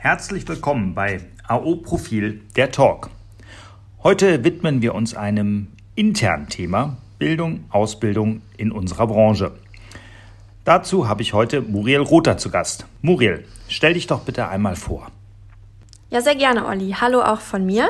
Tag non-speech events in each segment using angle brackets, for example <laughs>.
Herzlich willkommen bei AO Profil der Talk. Heute widmen wir uns einem internen Thema Bildung, Ausbildung in unserer Branche. Dazu habe ich heute Muriel Rother zu Gast. Muriel, stell dich doch bitte einmal vor. Ja, sehr gerne, Olli. Hallo auch von mir.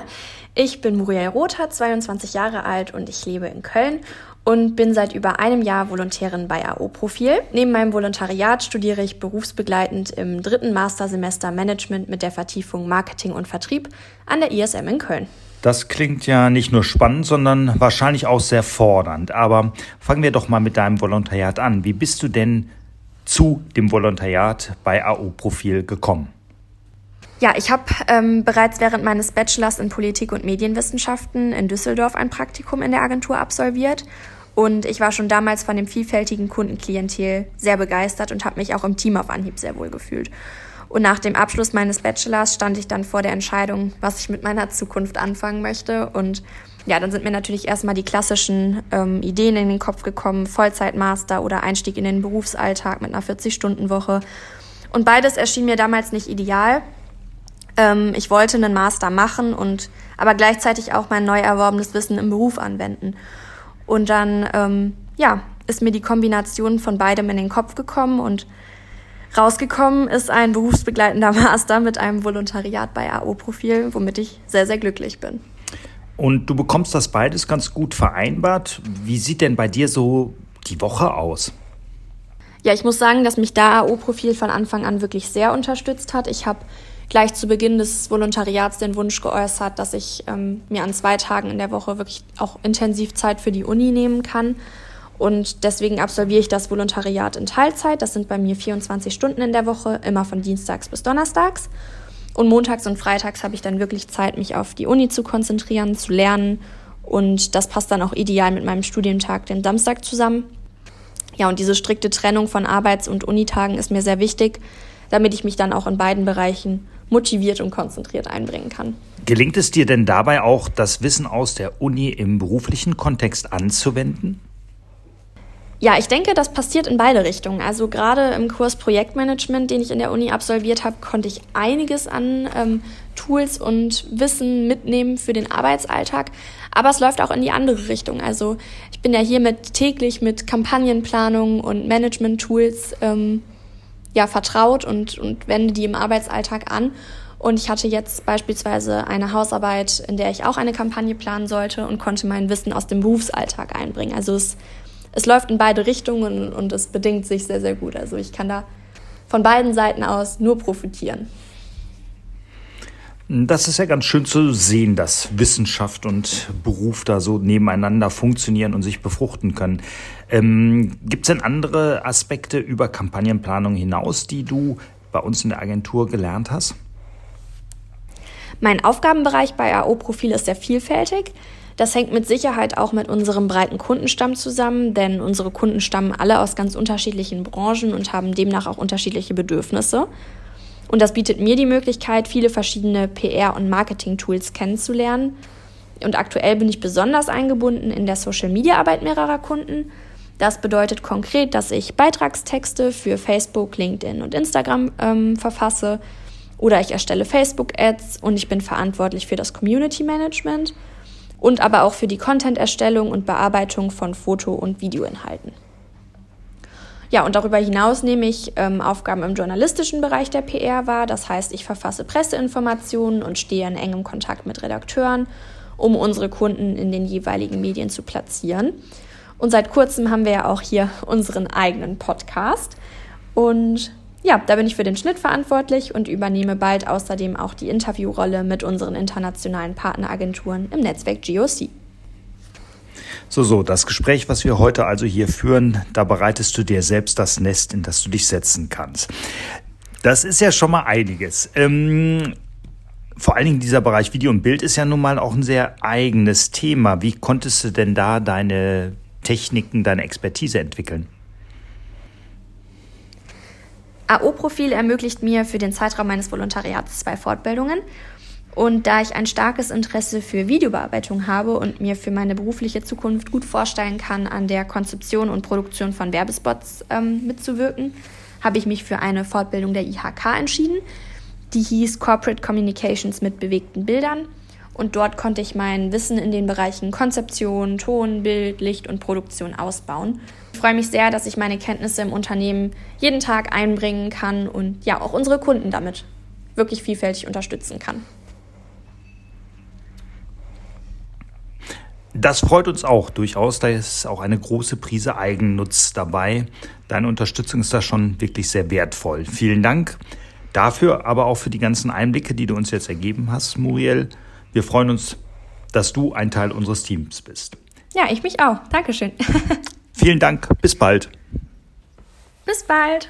Ich bin Muriel Rother, 22 Jahre alt und ich lebe in Köln und bin seit über einem Jahr Volontärin bei AO Profil. Neben meinem Volontariat studiere ich berufsbegleitend im dritten Mastersemester Management mit der Vertiefung Marketing und Vertrieb an der ISM in Köln. Das klingt ja nicht nur spannend, sondern wahrscheinlich auch sehr fordernd. Aber fangen wir doch mal mit deinem Volontariat an. Wie bist du denn zu dem Volontariat bei AO Profil gekommen? Ja, ich habe ähm, bereits während meines Bachelors in Politik und Medienwissenschaften in Düsseldorf ein Praktikum in der Agentur absolviert. Und ich war schon damals von dem vielfältigen Kundenklientel sehr begeistert und habe mich auch im Team auf Anhieb sehr wohl gefühlt. Und nach dem Abschluss meines Bachelors stand ich dann vor der Entscheidung, was ich mit meiner Zukunft anfangen möchte. Und ja, dann sind mir natürlich erstmal die klassischen ähm, Ideen in den Kopf gekommen, Vollzeitmaster oder Einstieg in den Berufsalltag mit einer 40-Stunden-Woche. Und beides erschien mir damals nicht ideal. Ähm, ich wollte einen Master machen und aber gleichzeitig auch mein neu erworbenes Wissen im Beruf anwenden. Und dann, ähm, ja, ist mir die Kombination von beidem in den Kopf gekommen und rausgekommen ist ein berufsbegleitender <laughs> Master mit einem Volontariat bei AO-Profil, womit ich sehr, sehr glücklich bin. Und du bekommst das beides ganz gut vereinbart. Wie sieht denn bei dir so die Woche aus? Ja, ich muss sagen, dass mich da AO-Profil von Anfang an wirklich sehr unterstützt hat. Ich habe gleich zu Beginn des Volontariats den Wunsch geäußert, dass ich ähm, mir an zwei Tagen in der Woche wirklich auch intensiv Zeit für die Uni nehmen kann. Und deswegen absolviere ich das Volontariat in Teilzeit. Das sind bei mir 24 Stunden in der Woche, immer von Dienstags bis Donnerstags. Und montags und freitags habe ich dann wirklich Zeit, mich auf die Uni zu konzentrieren, zu lernen. Und das passt dann auch ideal mit meinem Studientag, den Samstag, zusammen. Ja, und diese strikte Trennung von Arbeits- und Unitagen ist mir sehr wichtig, damit ich mich dann auch in beiden Bereichen motiviert und konzentriert einbringen kann. Gelingt es dir denn dabei auch, das Wissen aus der Uni im beruflichen Kontext anzuwenden? Ja, ich denke, das passiert in beide Richtungen. Also gerade im Kurs Projektmanagement, den ich in der Uni absolviert habe, konnte ich einiges an ähm, Tools und Wissen mitnehmen für den Arbeitsalltag. Aber es läuft auch in die andere Richtung. Also ich bin ja hier mit täglich mit Kampagnenplanung und Management-Tools ähm, ja, vertraut und, und wende die im Arbeitsalltag an. Und ich hatte jetzt beispielsweise eine Hausarbeit, in der ich auch eine Kampagne planen sollte und konnte mein Wissen aus dem Berufsalltag einbringen. Also es, es läuft in beide Richtungen und es bedingt sich sehr, sehr gut. Also ich kann da von beiden Seiten aus nur profitieren. Das ist ja ganz schön zu sehen, dass Wissenschaft und Beruf da so nebeneinander funktionieren und sich befruchten können. Ähm, Gibt es denn andere Aspekte über Kampagnenplanung hinaus, die du bei uns in der Agentur gelernt hast? Mein Aufgabenbereich bei AO-Profil ist sehr vielfältig. Das hängt mit Sicherheit auch mit unserem breiten Kundenstamm zusammen, denn unsere Kunden stammen alle aus ganz unterschiedlichen Branchen und haben demnach auch unterschiedliche Bedürfnisse. Und das bietet mir die Möglichkeit, viele verschiedene PR- und Marketing-Tools kennenzulernen. Und aktuell bin ich besonders eingebunden in der Social-Media-Arbeit mehrerer Kunden. Das bedeutet konkret, dass ich Beitragstexte für Facebook, LinkedIn und Instagram ähm, verfasse oder ich erstelle Facebook-Ads und ich bin verantwortlich für das Community-Management und aber auch für die Content-Erstellung und Bearbeitung von Foto- und Videoinhalten. Ja, und darüber hinaus nehme ich ähm, Aufgaben im journalistischen Bereich der PR wahr. Das heißt, ich verfasse Presseinformationen und stehe in engem Kontakt mit Redakteuren, um unsere Kunden in den jeweiligen Medien zu platzieren. Und seit kurzem haben wir ja auch hier <laughs> unseren eigenen Podcast. Und ja, da bin ich für den Schnitt verantwortlich und übernehme bald außerdem auch die Interviewrolle mit unseren internationalen Partneragenturen im Netzwerk GOC. So, so, das Gespräch, was wir heute also hier führen, da bereitest du dir selbst das Nest, in das du dich setzen kannst. Das ist ja schon mal einiges. Ähm, vor allen Dingen dieser Bereich Video und Bild ist ja nun mal auch ein sehr eigenes Thema. Wie konntest du denn da deine Techniken, deine Expertise entwickeln? AO-Profil ermöglicht mir für den Zeitraum meines Volontariats zwei Fortbildungen. Und da ich ein starkes Interesse für Videobearbeitung habe und mir für meine berufliche Zukunft gut vorstellen kann, an der Konzeption und Produktion von Werbespots ähm, mitzuwirken, habe ich mich für eine Fortbildung der IHK entschieden. Die hieß Corporate Communications mit bewegten Bildern. Und dort konnte ich mein Wissen in den Bereichen Konzeption, Ton, Bild, Licht und Produktion ausbauen. Ich freue mich sehr, dass ich meine Kenntnisse im Unternehmen jeden Tag einbringen kann und ja auch unsere Kunden damit wirklich vielfältig unterstützen kann. Das freut uns auch durchaus. Da ist auch eine große Prise Eigennutz dabei. Deine Unterstützung ist da schon wirklich sehr wertvoll. Vielen Dank dafür, aber auch für die ganzen Einblicke, die du uns jetzt ergeben hast, Muriel. Wir freuen uns, dass du ein Teil unseres Teams bist. Ja, ich mich auch. Dankeschön. <laughs> Vielen Dank. Bis bald. Bis bald.